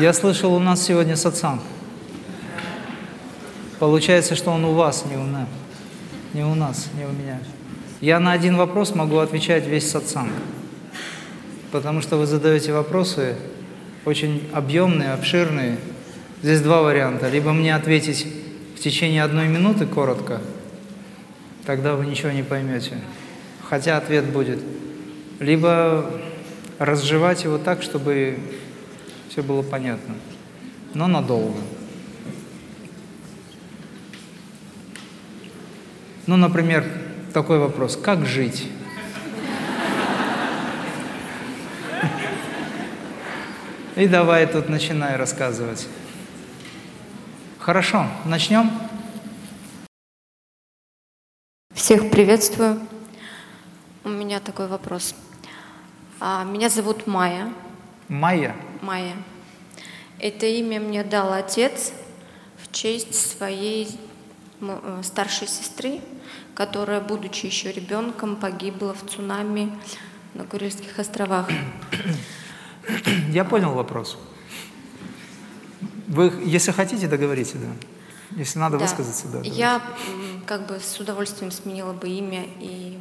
Я слышал, у нас сегодня сатсанг. Получается, что он у вас, не у нас. Не у нас, не у меня. Я на один вопрос могу отвечать весь сатсанг. Потому что вы задаете вопросы очень объемные, обширные. Здесь два варианта. Либо мне ответить в течение одной минуты коротко, тогда вы ничего не поймете. Хотя ответ будет. Либо разжевать его так, чтобы все было понятно. Но надолго. Ну, например, такой вопрос. Как жить? И давай тут начинай рассказывать. Хорошо, начнем? Всех приветствую. У меня такой вопрос. А, меня зовут Майя. Майя? Майя. Это имя мне дал отец в честь своей э, старшей сестры, которая, будучи еще ребенком, погибла в цунами на Курильских островах. Я понял вопрос. Вы, если хотите, договорите, да. Если надо да. высказаться, да. Я как бы с удовольствием сменила бы имя и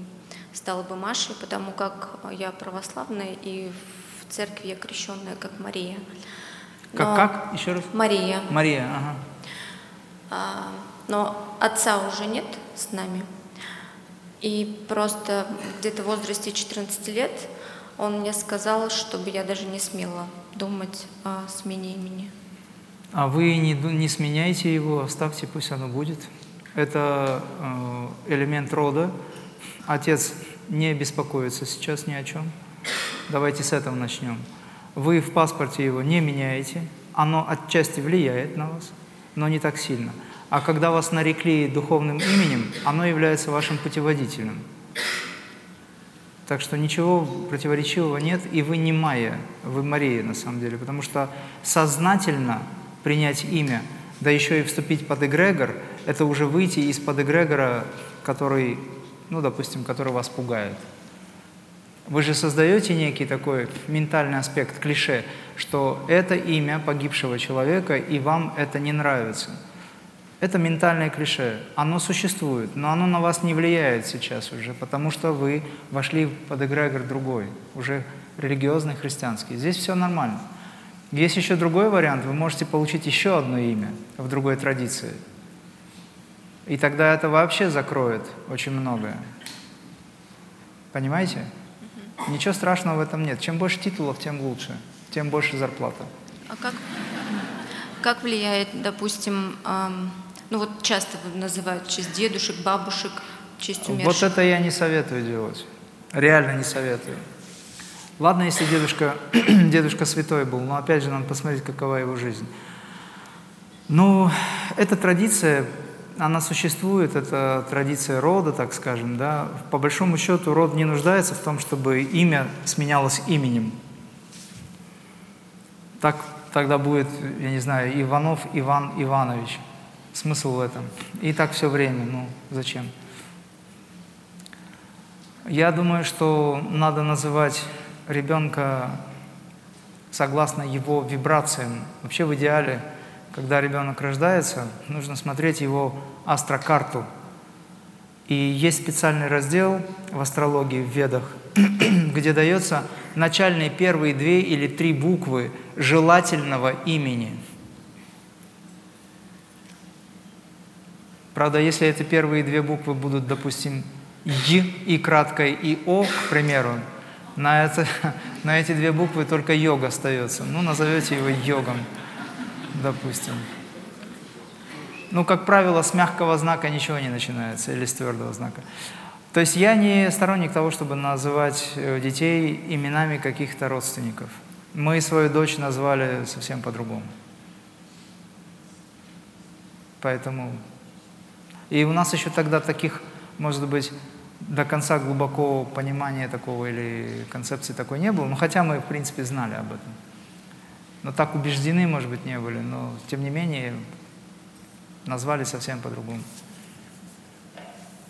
стала бы Машей, потому как я православная и в церкви я крещенная как Мария. Но... Как, как? Еще раз? Мария. Мария, ага. А, но отца уже нет с нами. И просто где-то в возрасте 14 лет он мне сказал, чтобы я даже не смела думать о смене имени. А вы не, не сменяйте его, оставьте, пусть оно будет. Это э, элемент рода. Отец не беспокоится сейчас ни о чем. Давайте с этого начнем. Вы в паспорте его не меняете. Оно отчасти влияет на вас, но не так сильно. А когда вас нарекли духовным именем, оно является вашим путеводителем. Так что ничего противоречивого нет, и вы не Майя, вы Мария на самом деле, потому что сознательно принять имя, да еще и вступить под эгрегор, это уже выйти из под эгрегора, который, ну, допустим, который вас пугает. Вы же создаете некий такой ментальный аспект, клише, что это имя погибшего человека, и вам это не нравится – это ментальное клише. Оно существует, но оно на вас не влияет сейчас уже, потому что вы вошли под эгрегор другой, уже религиозный, христианский. Здесь все нормально. Есть еще другой вариант. Вы можете получить еще одно имя в другой традиции. И тогда это вообще закроет очень многое. Понимаете? Ничего страшного в этом нет. Чем больше титулов, тем лучше, тем больше зарплата. А как, как влияет, допустим, эм ну вот часто называют в честь дедушек, бабушек, в честь умерших. Вот это я не советую делать. Реально не советую. Ладно, если дедушка, дедушка святой был, но опять же надо посмотреть, какова его жизнь. Ну, эта традиция, она существует, это традиция рода, так скажем, да. По большому счету род не нуждается в том, чтобы имя сменялось именем. Так тогда будет, я не знаю, Иванов Иван Иванович. Смысл в этом. И так все время, ну зачем? Я думаю, что надо называть ребенка согласно его вибрациям. Вообще в идеале, когда ребенок рождается, нужно смотреть его астрокарту. И есть специальный раздел в астрологии, в ведах, где дается начальные первые две или три буквы желательного имени – Правда, если эти первые две буквы будут, допустим, Й и краткое и О, к примеру, на, это, на эти две буквы только йог остается. Ну, назовете его йогом, допустим. Ну, как правило, с мягкого знака ничего не начинается, или с твердого знака. То есть я не сторонник того, чтобы называть э, детей именами каких-то родственников. Мы свою дочь назвали совсем по-другому. Поэтому и у нас еще тогда таких, может быть, до конца глубокого понимания такого или концепции такой не было, но хотя мы, в принципе, знали об этом. Но так убеждены, может быть, не были, но тем не менее назвали совсем по-другому.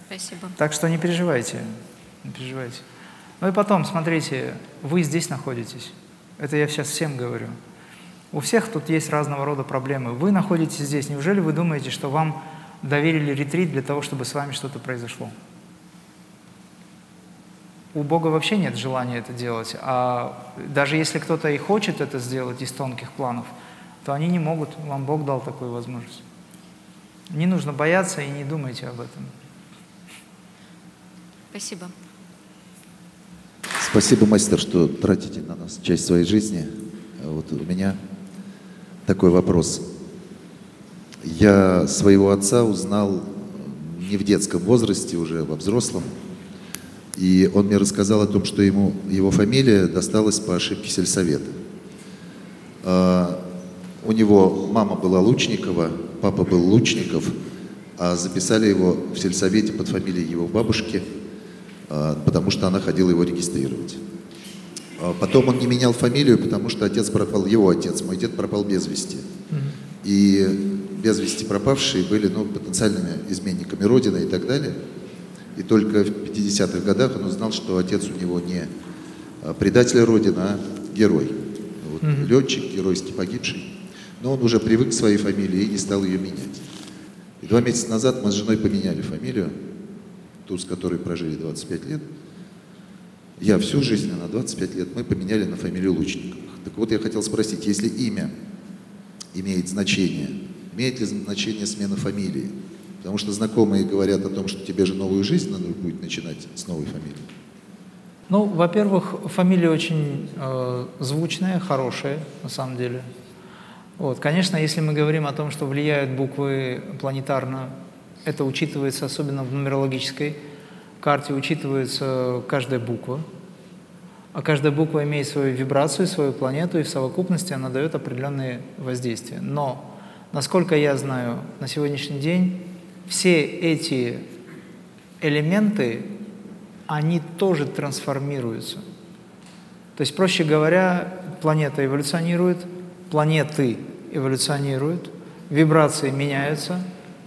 Спасибо. Так что не переживайте, не переживайте. Ну и потом, смотрите, вы здесь находитесь. Это я сейчас всем говорю. У всех тут есть разного рода проблемы. Вы находитесь здесь. Неужели вы думаете, что вам доверили ретрит для того, чтобы с вами что-то произошло? У Бога вообще нет желания это делать. А даже если кто-то и хочет это сделать из тонких планов, то они не могут. Вам Бог дал такую возможность. Не нужно бояться и не думайте об этом. Спасибо. Спасибо, мастер, что тратите на нас часть своей жизни. Вот у меня такой вопрос. Я своего отца узнал не в детском возрасте, уже во взрослом. И он мне рассказал о том, что ему его фамилия досталась по ошибке сельсовета. А, у него мама была Лучникова, папа был Лучников, а записали его в сельсовете под фамилией его бабушки, а, потому что она ходила его регистрировать. А потом он не менял фамилию, потому что отец пропал, его отец, мой дед пропал без вести. И без вести пропавшие были ну, потенциальными изменниками Родины и так далее. И только в 50-х годах он узнал, что отец у него не а, предатель Родины, а герой. Вот, mm-hmm. Летчик, геройски погибший. Но он уже привык к своей фамилии и не стал ее менять. И два месяца назад мы с женой поменяли фамилию, ту, с которой прожили 25 лет. Я всю жизнь, она 25 лет, мы поменяли на фамилию Лучниковых. Так вот, я хотел спросить, если имя имеет значение, имеет ли значение смена фамилии? Потому что знакомые говорят о том, что тебе же новую жизнь надо будет начинать с новой фамилии. Ну, во-первых, фамилия очень э, звучная, хорошая, на самом деле. Вот. Конечно, если мы говорим о том, что влияют буквы планетарно, это учитывается особенно в нумерологической карте учитывается каждая буква, а каждая буква имеет свою вибрацию, свою планету, и в совокупности она дает определенные воздействия. Но, насколько я знаю, на сегодняшний день все эти элементы, они тоже трансформируются. То есть, проще говоря, планета эволюционирует, планеты эволюционируют, вибрации меняются,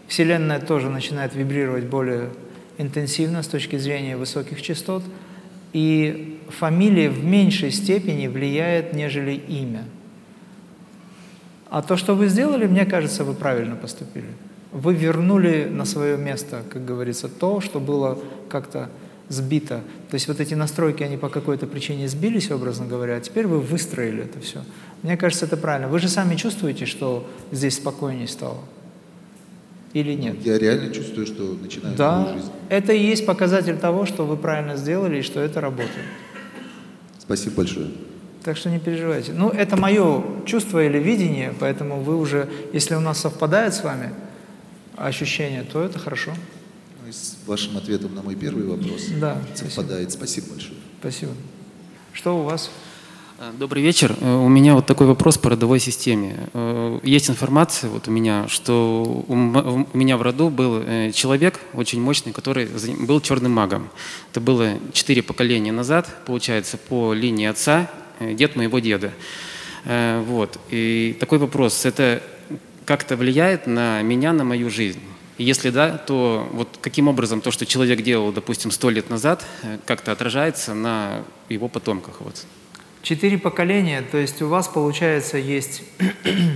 Вселенная тоже начинает вибрировать более интенсивно с точки зрения высоких частот, и фамилия в меньшей степени влияет, нежели имя. А то, что вы сделали, мне кажется, вы правильно поступили. Вы вернули на свое место, как говорится, то, что было как-то сбито. То есть вот эти настройки, они по какой-то причине сбились, образно говоря, а теперь вы выстроили это все. Мне кажется, это правильно. Вы же сами чувствуете, что здесь спокойнее стало или нет? Я реально чувствую, что начинаю да, новую жизнь. это и есть показатель того, что вы правильно сделали и что это работает. Спасибо большое. Так что не переживайте. Ну, это мое чувство или видение, поэтому вы уже, если у нас совпадает с вами ощущение, то это хорошо. Ну, и с вашим ответом на мой первый вопрос да, совпадает. Спасибо, спасибо большое. Спасибо. Что у вас? Э, добрый вечер. Э, у меня вот такой вопрос по родовой системе. Э, есть информация вот у меня, что у меня в роду был человек очень мощный, который был черным магом. Это было четыре поколения назад, получается, по линии отца, дед моего деда. Вот. И такой вопрос, это как-то влияет на меня, на мою жизнь? И если да, то вот каким образом то, что человек делал, допустим, сто лет назад, как-то отражается на его потомках? Вот. Четыре поколения, то есть у вас, получается, есть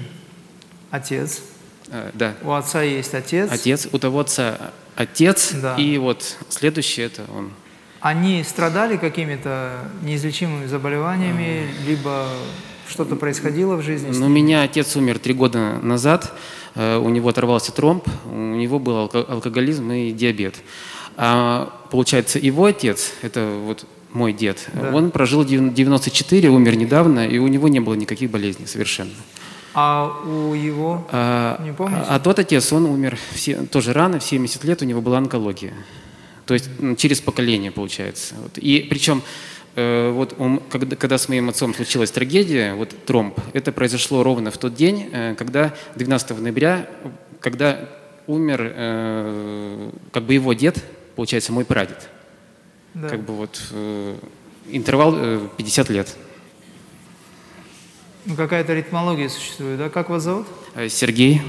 отец. А, да. У отца есть отец. Отец, у того отца отец, да. и вот следующий это он. Они страдали какими-то неизлечимыми заболеваниями, либо что-то происходило в жизни? Ну, у меня отец умер три года назад, э, у него оторвался тромб, у него был алкоголизм и диабет. А получается, его отец, это вот мой дед, да. он прожил 94, умер недавно, и у него не было никаких болезней совершенно. А у его, а, не помните? А, а тот отец, он умер все, тоже рано, в 70 лет у него была онкология. То есть через поколение, получается. Вот. И причем, вот он, когда, когда с моим отцом случилась трагедия, вот тромб, это произошло ровно в тот день, э, когда 12 ноября, когда умер э, как бы его дед, получается, мой прадед. Да. Как бы вот э, интервал э, 50 лет. Ну, какая-то ритмология существует, да? Как вас зовут? Э, Сергей.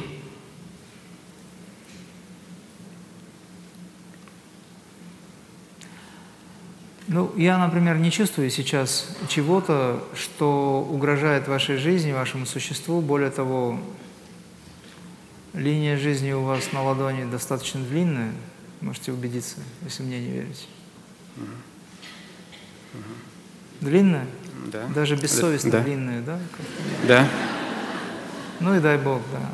Ну, я, например, не чувствую сейчас чего-то, что угрожает вашей жизни, вашему существу. Более того, линия жизни у вас на ладони достаточно длинная. Можете убедиться, если мне не верите. Длинная? Да. Даже бессовестно Да. длинная, да? Да. Ну и дай Бог, да.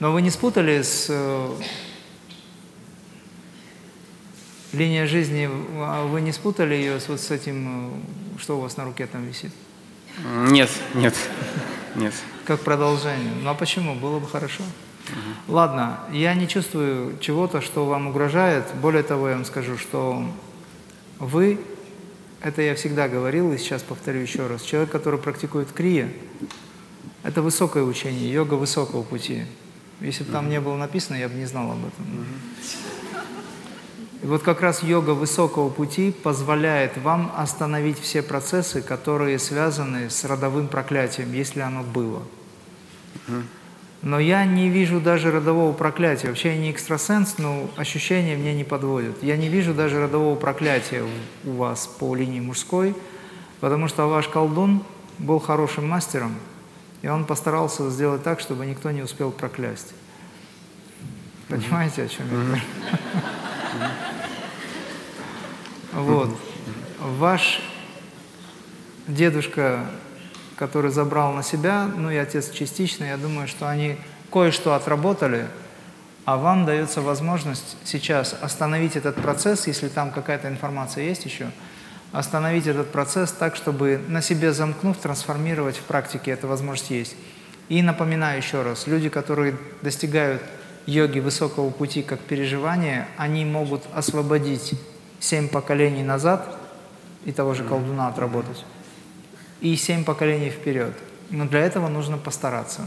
Но вы не спутали с линией жизни, а вы не спутали ее с вот с этим, э, что у вас на руке там висит? Нет, нет, нет. Как продолжение. Ну а почему? Было бы хорошо. Ладно, я не чувствую чего-то, что вам угрожает. Более того, я вам скажу, что вы, это я всегда говорил и сейчас повторю еще раз, человек, который практикует крия, это высокое учение, йога высокого пути. Если бы там не было написано, я бы не знал об этом. И вот как раз йога высокого пути позволяет вам остановить все процессы, которые связаны с родовым проклятием, если оно было. Но я не вижу даже родового проклятия. Вообще я не экстрасенс, но ощущения мне не подводят. Я не вижу даже родового проклятия у- вас по линии мужской, потому что ваш колдун был хорошим мастером, и он постарался сделать так, чтобы никто не успел проклясть. Понимаете, о чем я говорю? Вот. Ваш дедушка, который забрал на себя, ну и отец частично, я думаю, что они кое-что отработали, а вам дается возможность сейчас остановить этот процесс, если там какая-то информация есть еще, остановить этот процесс так, чтобы на себе замкнув, трансформировать в практике, эта возможность есть. И напоминаю еще раз, люди, которые достигают йоги высокого пути как переживания, они могут освободить семь поколений назад и того же колдуна отработать, и семь поколений вперед. Но для этого нужно постараться.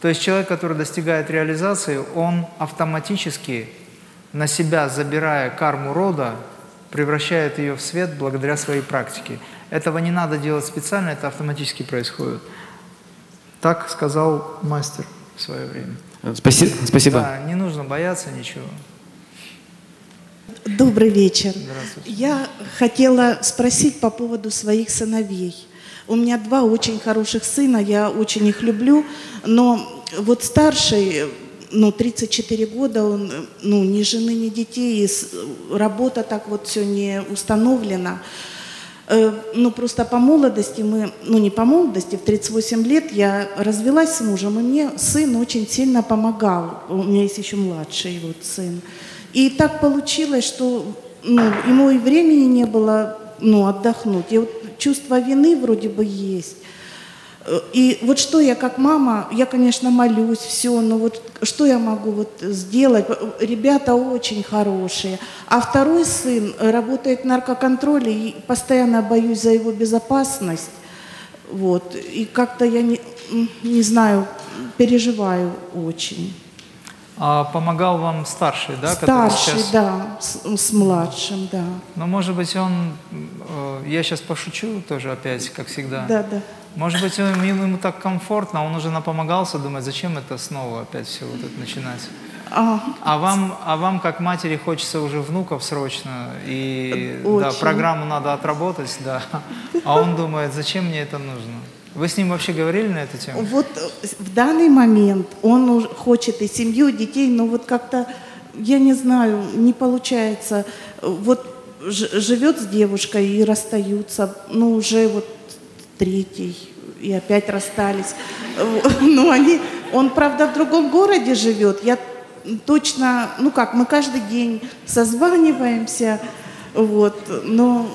То есть человек, который достигает реализации, он автоматически на себя, забирая карму рода, превращает ее в свет благодаря своей практике. Этого не надо делать специально, это автоматически происходит. Так сказал мастер в свое время. Спасибо. Спасибо. Да, не нужно бояться ничего. Добрый вечер. Я хотела спросить по поводу своих сыновей. У меня два очень хороших сына, я очень их люблю, но вот старший, ну, 34 года, он, ну, ни жены, ни детей, и работа так вот все не установлена. Э, Ну, просто по молодости мы, ну, не по молодости, в 38 лет я развелась с мужем, и мне сын очень сильно помогал. У меня есть еще младший вот сын. И так получилось, что ну, ему и времени не было ну, отдохнуть. И вот чувство вины вроде бы есть. Э, И вот что я как мама, я, конечно, молюсь, все, но вот что я могу вот сделать? Ребята очень хорошие. А второй сын работает в наркоконтроле, и постоянно боюсь за его безопасность. Вот. И как-то я не, не знаю, переживаю очень. А помогал вам старший, да? который Старший, сейчас- да, с, с младшим, да. Но может быть он, э, я сейчас пошучу тоже опять, как всегда. Да, да. Может быть он- ему, ему так комфортно, он уже напомогался, думает, зачем это снова опять все вот это начинать. А, А вам, а вам как матери хочется уже внуков срочно, и да, программу надо отработать, да. А он думает, зачем мне это нужно? Вы с ним вообще говорили на эту тему? Вот э, в данный момент он хочет и семью, и детей, но вот как-то, я не знаю, не получается. Вот живет с девушкой и расстаются, ну уже вот третий, и опять расстались. Э, Ну они, он, правда, в другом городе живет, я точно, ну как, мы каждый день созваниваемся, вот, но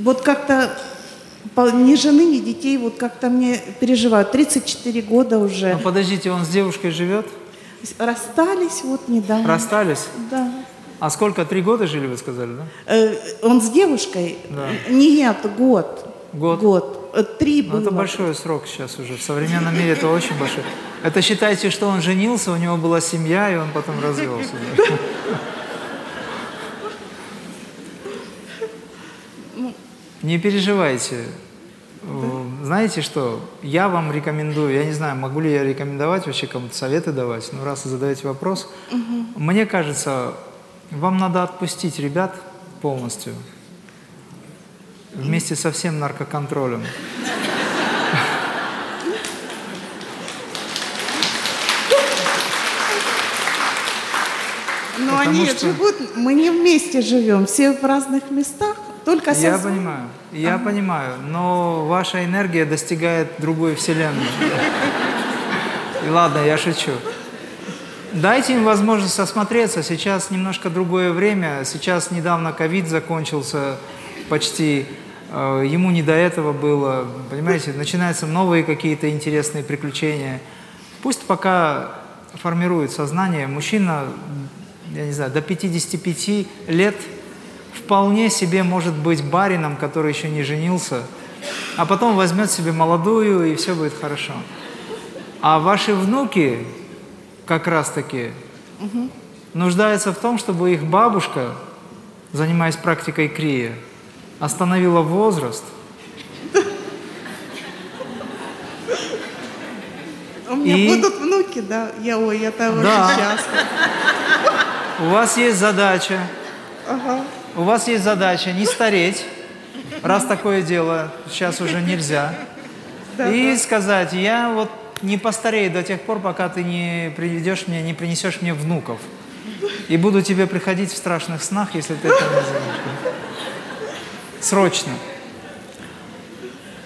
вот как-то ни жены, ни детей, вот как-то мне переживают. 34 года уже. Ну подождите, он с девушкой живет? Расстались вот недавно. Расстались? Да. А сколько? Три года жили, вы сказали, да? Э, он с девушкой? Да. Нет, год. Год? Год. Э, Три Ну, было. это большой срок сейчас уже. В современном мире это очень большой. Это считайте, что он женился, у него была семья, и он потом развелся. Не переживайте. Знаете что? Я вам рекомендую, я не знаю, могу ли я рекомендовать вообще кому-то советы давать, но раз вы задаете вопрос, мне кажется, вам надо отпустить ребят, полностью. Вместе со всем наркоконтролем. Но Потому они что- живут, мы не вместе живем, все в разных местах, только Я созна- понимаю, я понимаю, но ваша энергия достигает другой вселенной. И ладно, я шучу. Дайте им возможность осмотреться. Сейчас немножко другое время. Сейчас недавно ковид закончился почти. Э, Ему не до этого было. Понимаете, начинаются новые какие-то интересные приключения. Пусть пока формирует сознание. Мужчина, я не знаю, до 55 лет вполне себе может быть барином, который еще не женился, а потом возьмет себе молодую, и все будет хорошо. А ваши внуки как раз-таки нуждаются в том, чтобы их бабушка, занимаясь практикой крия, остановила возраст, У меня И- будут внуки, да. Я, ой, я того Да. счастлива. У вас есть задача, Ага. У вас есть задача не стареть, раз такое дело сейчас уже нельзя, и сказать, я вот не постарею до тех пор, пока ты не приведешь мне, не принесешь мне внуков. И буду тебе приходить в страшных снах, если ты это не сделаешь. Срочно.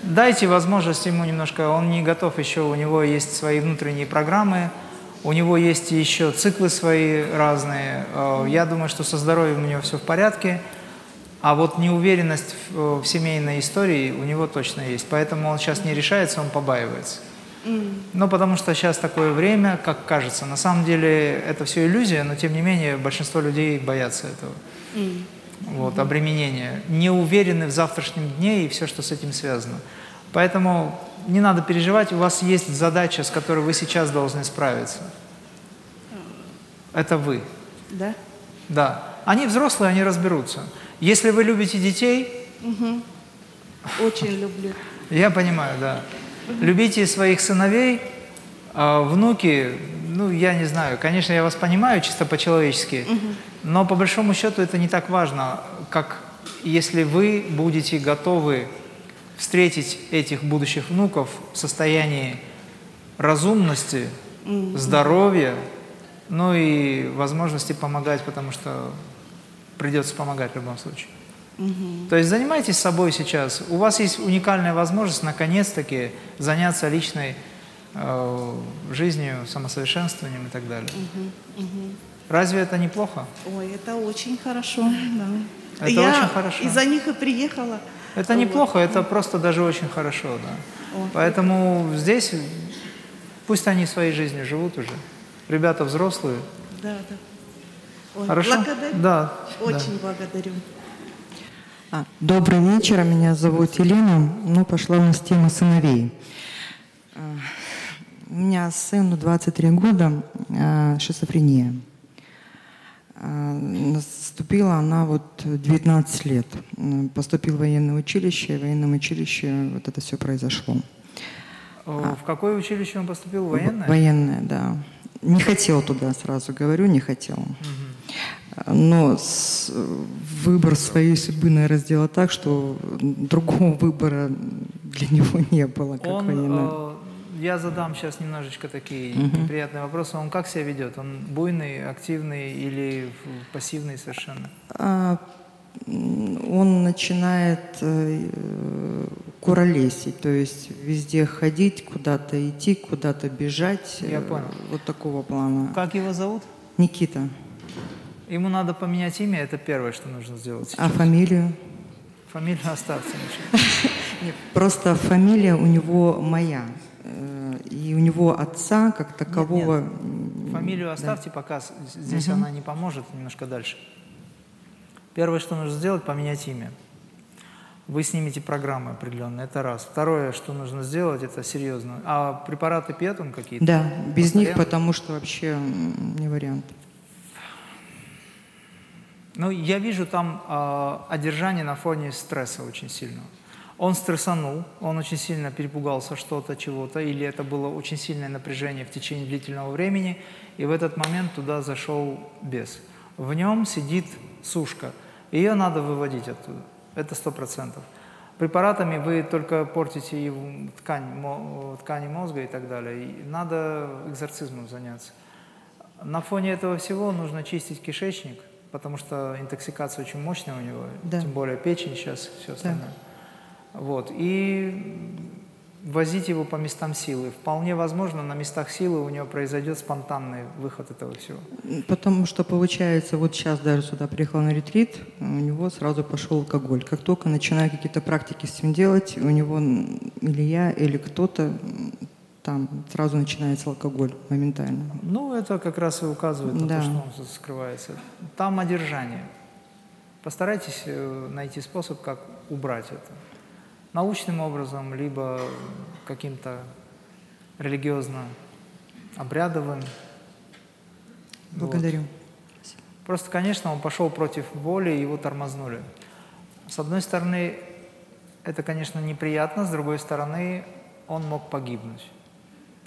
Дайте возможность ему немножко, он не готов еще, у него есть свои внутренние программы, у него есть еще циклы свои разные. Э, Я думаю, что со здоровьем у него все в порядке, а вот неуверенность в, в семейной истории у него точно есть. Поэтому он сейчас не решается, он побаивается. Ну, потому что сейчас такое время, как кажется. На самом деле это все иллюзия, но тем не менее большинство людей боятся этого. Вот, обременения. Не уверены в завтрашнем дне и все, что с этим связано. Поэтому не надо переживать, у вас есть задача, с которой вы сейчас должны справиться. Это вы. Да? Да. Они взрослые, они разберутся. Если вы любите детей, Очень люблю. Я понимаю, да. Любите своих сыновей, а внуки, ну, я не знаю, конечно, я вас понимаю чисто по-человечески, но по большому счету это не так важно, как если вы будете готовы встретить этих будущих внуков в состоянии разумности, здоровья, ну и возможности помогать, потому что придется помогать в любом случае. То есть занимайтесь собой сейчас. У вас есть уникальная возможность наконец-таки заняться личной э, жизнью, самосовершенствованием и так далее. Разве это неплохо? Ой, это очень хорошо, да. Это я очень хорошо. из-за них и приехала. Это Вот. неплохо, это просто даже очень хорошо, да. Поэтому здесь пусть они своей жизнью живут уже. Ребята взрослые. Да, да. Ой, Хорошо? Благодарю. Да. Очень благодарю. А, Добрый вечер, меня зовут Елена. Ну, пошла у нас тема сыновей. А, У меня сыну 23 года, а, шизофрения. А, Наступила она вот 19 лет. М, Поступил в военное училище, и в военном училище вот это все произошло. О, В какое училище он поступил? Военное? Военное, да. Не хотел туда, сразу говорю, не хотел. Но с- выбор своей судьбы, наверное, сделал так, что другого выбора для него не было, как Он, военного. Я задам сейчас немножечко такие неприятные вопросы. Он как себя ведет? Он буйный, активный или пассивный совершенно? А, он начинает э, куролесить, то есть везде ходить, куда-то идти, куда-то бежать. Я э, понял. Вот такого плана. Как его зовут? Никита. Ему надо поменять имя, это первое, что нужно сделать. А фамилию? Фамилию оставьте. ничего. Нет, просто фамилия у него моя. Э, И у него отца как такового... м, Фамилию да. оставьте пока, с- здесь она не поможет, немножко дальше. Первое, что нужно сделать, поменять имя. Вы снимете программы определенные, это раз. Второе, что нужно сделать, это серьезно. А препараты пьет он какие-то? Да, без них, Постоянно? потому что вообще не вариант. Ну, я вижу там э, одержание на фоне стресса очень сильного. Он стрессанул, он очень сильно перепугался что-то, чего-то, или это было очень сильное напряжение в течение длительного времени, и в этот момент туда зашел бес. В нем сидит сушка. Ее надо выводить оттуда. Это сто процентов. Препаратами вы только портите его ткань, ткани мозга и так далее. И надо экзорцизмом заняться. На фоне этого всего нужно чистить кишечник, потому что интоксикация очень мощная у него, Да. тем более печень сейчас, все остальное. Вот. И возить его по местам силы. Вполне возможно, на местах силы у него произойдет спонтанный выход этого всего. Потому что получается, вот сейчас даже сюда приехал на ретрит, у него сразу пошел алкоголь. Как только начинаю какие-то практики с ним делать, у него или я, или кто-то там сразу начинается алкоголь моментально. Ну, это как раз и указывает на Да. то, что он скрывается. Там одержание. Постарайтесь э, найти способ, как убрать это. Научным образом, либо каким-то религиозно-обрядовым. Благодарю. Просто, конечно, он пошел против воли, его тормознули. С одной стороны, это, конечно, неприятно, с другой стороны, он мог погибнуть,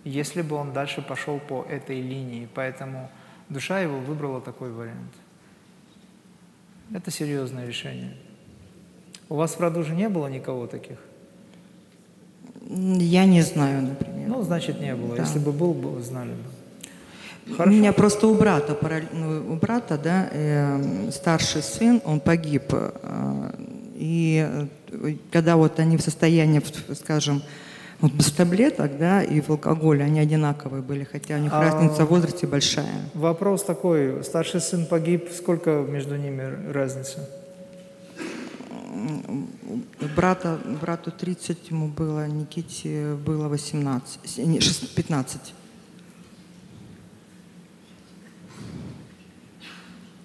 если бы он дальше пошел по этой линии. Поэтому душа его выбрала такой вариант. Это серьезное решение. У вас в роду же не было никого таких? Я не знаю, например. Ну, значит, не было. Да. Если бы был, бы знали бы. У меня просто у брата, ну, у брата, да, э, старший сын, он погиб. э, и э, когда вот они в состоянии, скажем, вот без таблеток, да, и в алкоголе, они одинаковые были, хотя у них А- разница в возрасте большая. Вопрос такой. Старший сын погиб. Сколько между ними разница? Брата, брату 30 ему было, Никите было 18, с- не, шест- 15.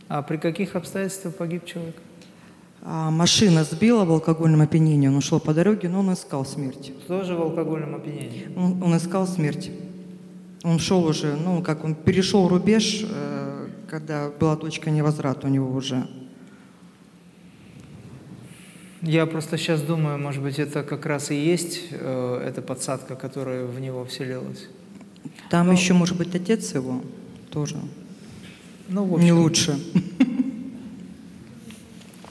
А при каких обстоятельствах погиб человек? А машина сбила в алкогольном опьянении, он ушел по дороге, но он искал смерть. Тоже в алкогольном опьянении. Он, он искал смерть. Он шел уже, ну, как он перешел рубеж, э, когда была точка невозврата у него уже. Я просто сейчас думаю, может быть, это как раз и есть э, эта подсадка, которая в него вселилась. Там еще, может быть, отец его тоже Ну, в не общем, лучше.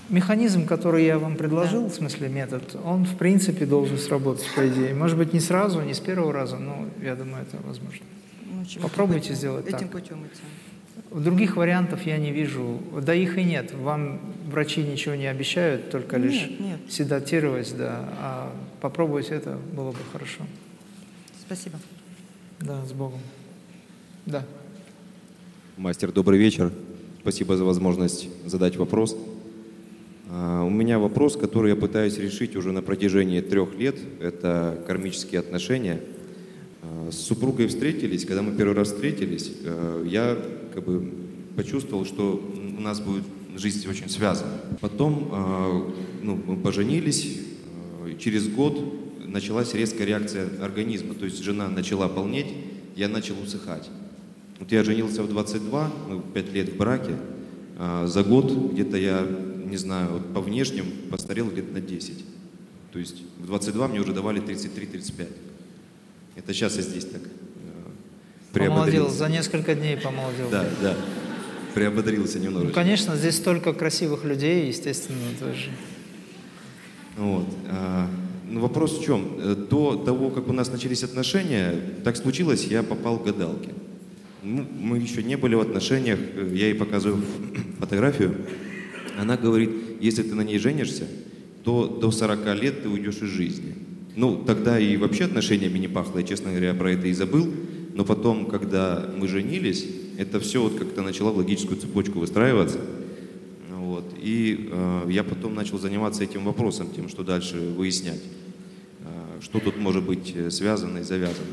Механизм, который я вам предложил, в смысле метод, он в принципе должен сработать, по идее. Может быть, не сразу, не с первого раза, но я думаю, это возможно. Ну, Попробуйте этим- сделать Этим так. путем идти. Других вариантов я не вижу. Да их и нет. Вам врачи ничего не обещают, только Нет, лишь нет. седатировать, да. А попробовать это было бы хорошо. Спасибо. Да, с Богом. Да. Мастер, добрый вечер. Спасибо за возможность задать вопрос. А, У меня вопрос, который я пытаюсь решить уже на протяжении трех лет. Это кармические отношения. А, С супругой встретились. Когда мы первый раз встретились, э, я как бы почувствовал, что у нас будет жизнь очень связана. Потом э, ну, мы поженились. э, Через год началась резкая реакция организма. То есть жена начала полнеть, я начал усыхать. Вот я женился в 22, мы 5 лет в браке. А за год где-то я, не знаю, вот по внешним постарел где-то на 10. То есть в 22 мне уже давали 33-35. Это сейчас я здесь так э, Помолодел, за несколько дней помолодел. Да, да. Приободрился Ну, немножечко. конечно, здесь столько красивых людей, естественно, тоже. Вот. а, ну, вопрос в чем? Э, До того, как у нас начались отношения, так случилось, я попал к гадалке. Ну, мы еще не были в отношениях, э, я ей показываю фотографию. Она говорит, если ты на ней женишься, то до 40 лет ты уйдешь из жизни. Ну, тогда и вообще отношениями не пахло, я, честно говоря, про это и забыл. Но потом, когда мы женились, это все вот как-то начало в логическую цепочку выстраиваться. Вот. И э, я потом начал заниматься этим вопросом, тем, что дальше выяснять, э, что тут может быть э, связано и завязано.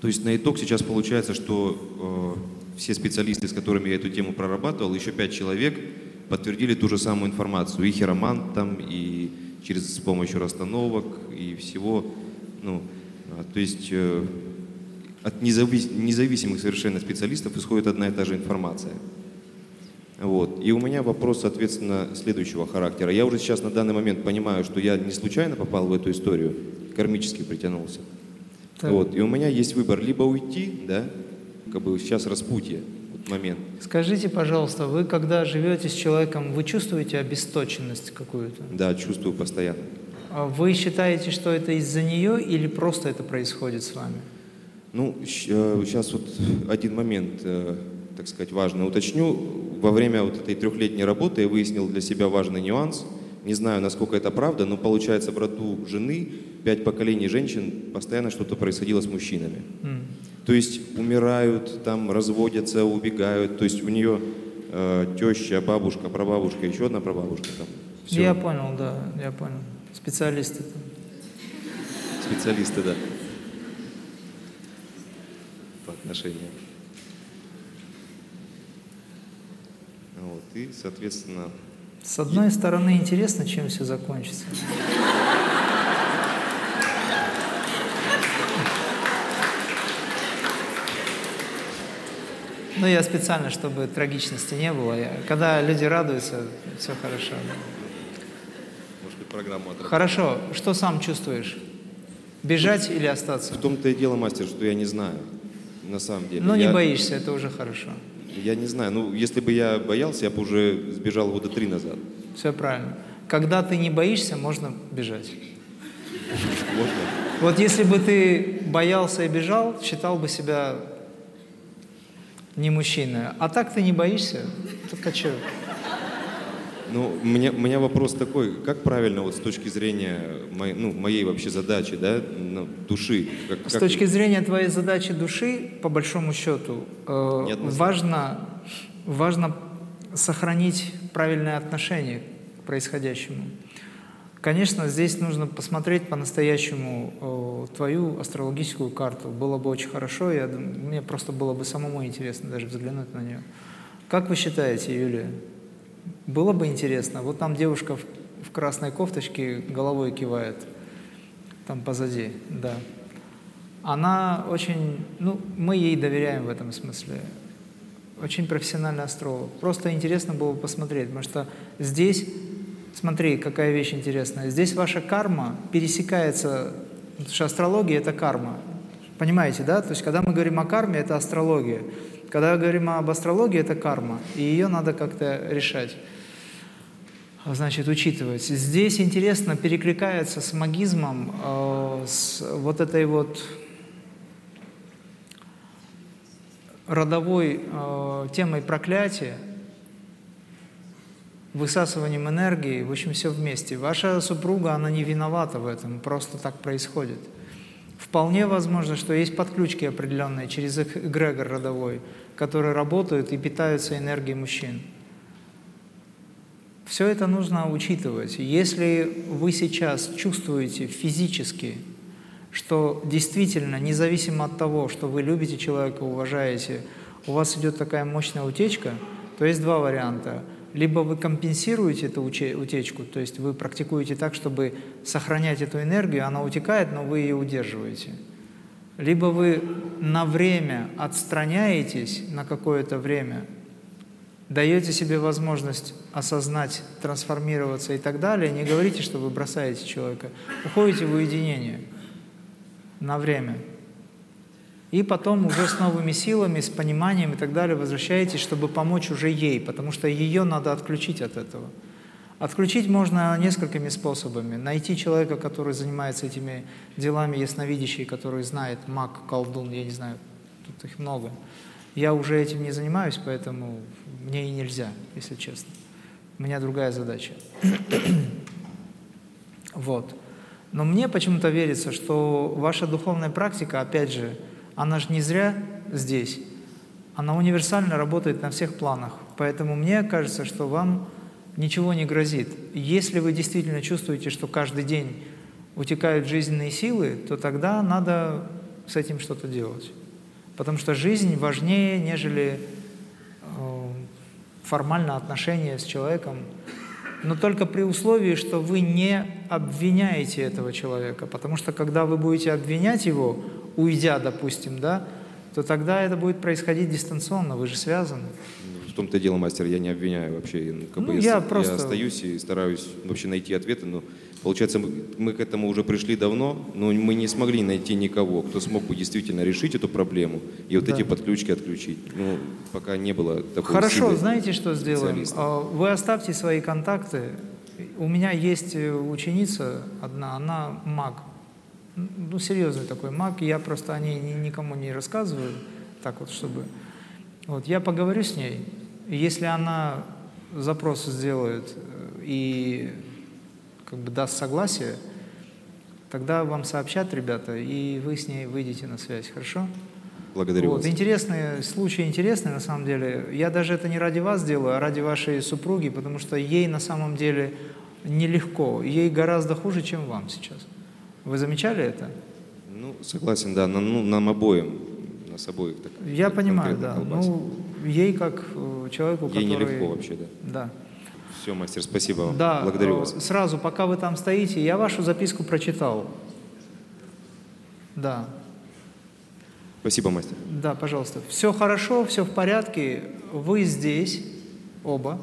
То есть на итог сейчас получается, что э, все специалисты, с которыми я эту тему прорабатывал, еще пять человек подтвердили ту же самую информацию. И хиромантом, и через с помощью расстановок, и всего. Ну, э, то есть э, от независ- независимых совершенно специалистов исходит одна и та же информация. Вот. И у меня вопрос, соответственно, следующего характера. Я уже сейчас на данный момент понимаю, что я не случайно попал в эту историю, кармически притянулся. Так. Вот. И у меня есть выбор либо уйти, да, как бы сейчас распутье. вот момент. Скажите, пожалуйста, вы когда живете с человеком, вы чувствуете обесточенность какую-то? Да, чувствую постоянно. А Вы считаете, что это из-за нее или просто это происходит с вами? Ну, сейчас вот один момент, э, так сказать, важный уточню. Во время вот этой трехлетней работы я выяснил для себя важный нюанс. Не знаю, насколько это правда, но получается в роду жены пять поколений женщин постоянно что-то происходило с мужчинами. М. То есть умирают, там разводятся, убегают. То есть у нее э, теща, бабушка, прабабушка, еще одна прабабушка там. Всё. Я понял, да, я понял. Специалисты. там. Специалисты, да. По отношениям. Вот, и, соответственно, С одной стороны, интересно, чем все закончится. Ну, я специально, чтобы трагичности не было. Я- когда люди радуются, все хорошо. может быть, программу отработать. Хорошо, что сам чувствуешь? Бежать или остаться? В том-то и дело, мастер, что я не знаю, на самом деле. Не я, боишься, это уже хорошо. Я не знаю. Ну, если бы я боялся, я бы уже сбежал года три назад. Все правильно. Когда ты не боишься, можно бежать. Можно? Вот если бы ты боялся и бежал, считал бы себя не мужчиной. А так ты не боишься, а что? Ну, у меня, у меня вопрос такой, как правильно вот с точки зрения моей, ну, моей вообще задачи, да, ну, души? Как, С как- точки зрения твоей задачи души, по большому счету, э, важно, важно сохранить правильное отношение к происходящему. Конечно, здесь нужно посмотреть по-настоящему э, твою астрологическую карту. Было бы очень хорошо, я, мне просто было бы самому интересно даже взглянуть на нее. Как вы считаете, Юлия? Было бы интересно. Вот там девушка в, в красной кофточке головой кивает. Там позади, да. Она очень, ну, мы ей доверяем в этом смысле. Очень профессиональный астролог. Просто интересно было бы посмотреть, потому что здесь, смотри, какая вещь интересная. Здесь ваша карма пересекается, потому что астрология – это карма. Понимаете, да? То есть, когда мы говорим о карме, это астрология. Когда говорим об астрологии, это карма. И ее надо как-то решать значит, учитывать. Здесь интересно перекликается с магизмом, э, с вот этой вот родовой э, темой проклятия, высасыванием энергии, в общем, все вместе. Ваша супруга, она не виновата в этом, просто так происходит. Вполне возможно, что есть подключки определенные через эгрегор родовой, которые работают и питаются энергией мужчин. Все это нужно учитывать. Если вы сейчас чувствуете физически, что действительно, независимо от того, что вы любите человека, уважаете, у вас идет такая мощная утечка, то есть два варианта. Либо вы компенсируете эту утечку, то есть вы практикуете так, чтобы сохранять эту энергию, она утекает, но вы ее удерживаете. Либо вы на время отстраняетесь на какое-то время, даете себе возможность осознать, трансформироваться и так далее, не говорите, что вы бросаете человека, уходите в уединение на время. И потом уже с новыми силами, с пониманием и так далее возвращаетесь, чтобы помочь уже ей, потому что ее надо отключить от этого. Отключить можно несколькими способами. Найти человека, который занимается этими делами, ясновидящий, который знает, маг, колдун, я не знаю, тут их много. Я уже этим не занимаюсь, поэтому мне и нельзя, если честно. У меня другая задача. Вот. Но мне почему-то верится, что ваша духовная практика, опять же, она же не зря здесь. Она универсально работает на всех планах. Поэтому мне кажется, что вам ничего не грозит. Если вы действительно чувствуете, что каждый день утекают жизненные силы, то тогда надо с этим что-то делать. Потому что жизнь важнее, нежели э, формально отношения с человеком, но только при условии, что вы не обвиняете этого человека. Потому что когда вы будете обвинять его, уйдя, допустим, да, то тогда это будет происходить дистанционно, вы же связаны. Ну, том-то дело, мастер, я не обвиняю вообще. Как Ну, я, я просто- остаюсь и стараюсь вообще найти ответы, но получается мы, к этому уже пришли давно, но мы не смогли найти никого, кто смог бы действительно решить эту проблему и вот Да. эти подключки отключить. Ну, пока не было такой Хорошо, знаете, что сделаем? А, Вы оставьте свои контакты. У меня есть э, ученица одна, она маг. Ну, серьезный такой маг. Я просто о ней ни- никому не рассказываю, так вот, чтобы... Вот, я поговорю с ней. Если она запрос сделает э, и как бы даст согласие, тогда вам сообщат ребята, и вы с ней выйдете на связь, хорошо? Благодарю Вот, вас. интересные случаи, интересные на самом деле. Я даже это не ради вас делаю, а ради вашей супруги, потому что ей на самом деле нелегко, ей гораздо хуже, чем вам сейчас. Вы замечали это? Ну, согласен, да, нам, ну, нам обоим, нас обоих так. Я понимаю, да. колбасит. Ну, ей как э, человеку, Ей который... нелегко вообще, да. Да. Все, мастер, спасибо вам. Да, Благодарю э, вас. сразу, пока вы там стоите, я вашу записку прочитал. Да, Спасибо, мастер. да, пожалуйста. Все хорошо, все в порядке. Вы здесь, оба.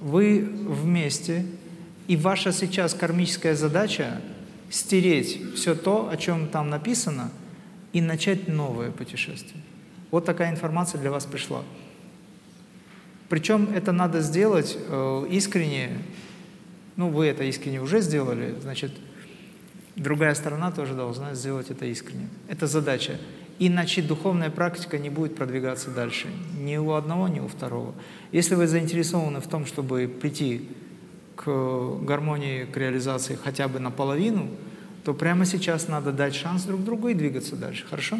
Вы вместе. И ваша сейчас кармическая задача стереть все то, о чем там написано, и начать новое путешествие. Вот такая информация для вас пришла. Причем это надо сделать э, искренне. Ну, вы это искренне уже сделали, значит, другая сторона тоже должна сделать это искренне. Это задача. Иначе духовная практика не будет продвигаться дальше. Ни у одного, ни у второго. Если вы заинтересованы в том, чтобы прийти к гармонии, к реализации хотя бы наполовину, то прямо сейчас надо дать шанс друг другу и двигаться дальше. Хорошо?